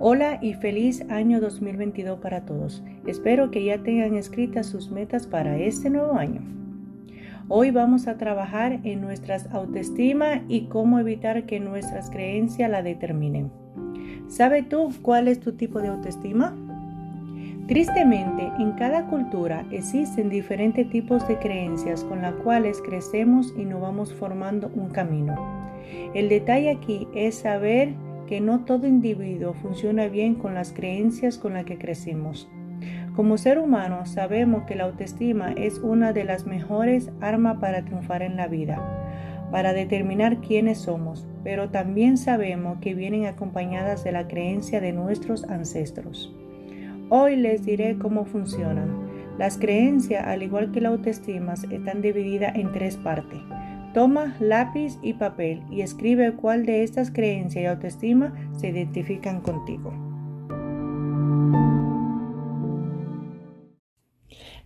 Hola y feliz año 2022 para todos. Espero que ya tengan escritas sus metas para este nuevo año. Hoy vamos a trabajar en nuestras autoestima y cómo evitar que nuestras creencias la determinen. ¿Sabe tú cuál es tu tipo de autoestima? Tristemente, en cada cultura existen diferentes tipos de creencias con las cuales crecemos y nos vamos formando un camino. El detalle aquí es saber que no todo individuo funciona bien con las creencias con las que crecimos. Como ser humano sabemos que la autoestima es una de las mejores armas para triunfar en la vida, para determinar quiénes somos, pero también sabemos que vienen acompañadas de la creencia de nuestros ancestros. Hoy les diré cómo funcionan. Las creencias, al igual que la autoestima, están divididas en tres partes. Toma lápiz y papel y escribe cuál de estas creencias y autoestima se identifican contigo.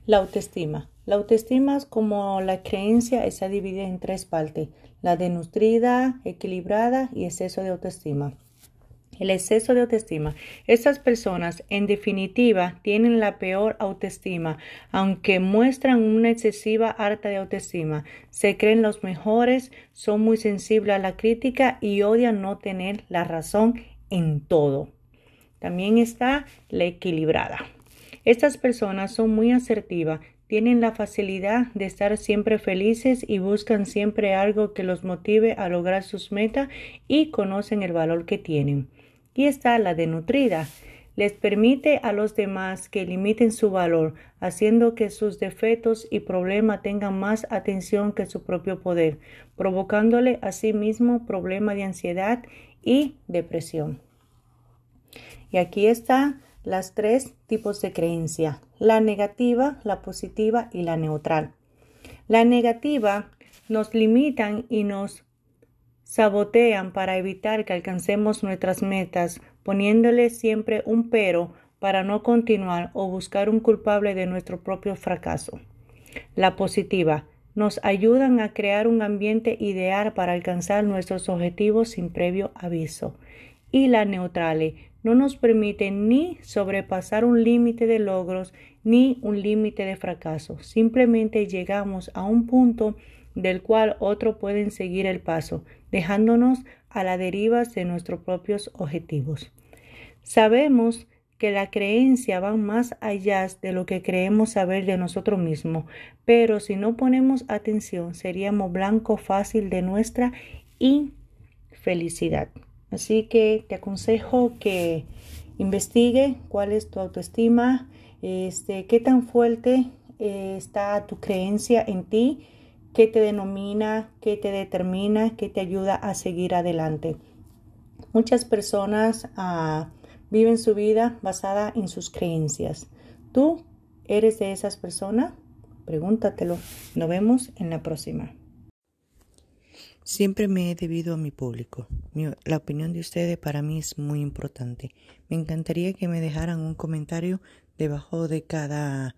La autoestima. La autoestima es como la creencia está dividida en tres partes, la denutrida, equilibrada y exceso de autoestima. El exceso de autoestima. Estas personas, en definitiva, tienen la peor autoestima, aunque muestran una excesiva harta de autoestima. Se creen los mejores, son muy sensibles a la crítica y odian no tener la razón en todo. También está la equilibrada. Estas personas son muy asertivas, tienen la facilidad de estar siempre felices y buscan siempre algo que los motive a lograr sus metas y conocen el valor que tienen. Y está la denutrida. Les permite a los demás que limiten su valor, haciendo que sus defectos y problemas tengan más atención que su propio poder, provocándole a sí mismo problemas de ansiedad y depresión. Y aquí están las tres tipos de creencia, la negativa, la positiva y la neutral. La negativa nos limitan y nos sabotean para evitar que alcancemos nuestras metas, poniéndole siempre un pero para no continuar o buscar un culpable de nuestro propio fracaso. La positiva nos ayudan a crear un ambiente ideal para alcanzar nuestros objetivos sin previo aviso. Y la neutral no nos permite ni sobrepasar un límite de logros ni un límite de fracaso. Simplemente llegamos a un punto del cual otros pueden seguir el paso, dejándonos a la deriva de nuestros propios objetivos. Sabemos que la creencia va más allá de lo que creemos saber de nosotros mismos, pero si no ponemos atención seríamos blanco fácil de nuestra infelicidad. Así que te aconsejo que investigue cuál es tu autoestima, este, qué tan fuerte eh, está tu creencia en ti, qué te denomina, qué te determina, qué te ayuda a seguir adelante. Muchas personas ah, viven su vida basada en sus creencias. ¿Tú eres de esas personas? Pregúntatelo. Nos vemos en la próxima. Siempre me he debido a mi público. la opinión de ustedes para mí es muy importante. Me encantaría que me dejaran un comentario debajo de cada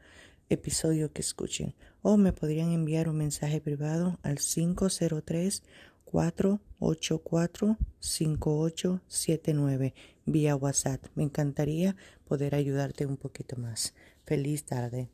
episodio que escuchen o me podrían enviar un mensaje privado al 503 484 5879 vía WhatsApp. Me encantaría poder ayudarte un poquito más. Feliz tarde.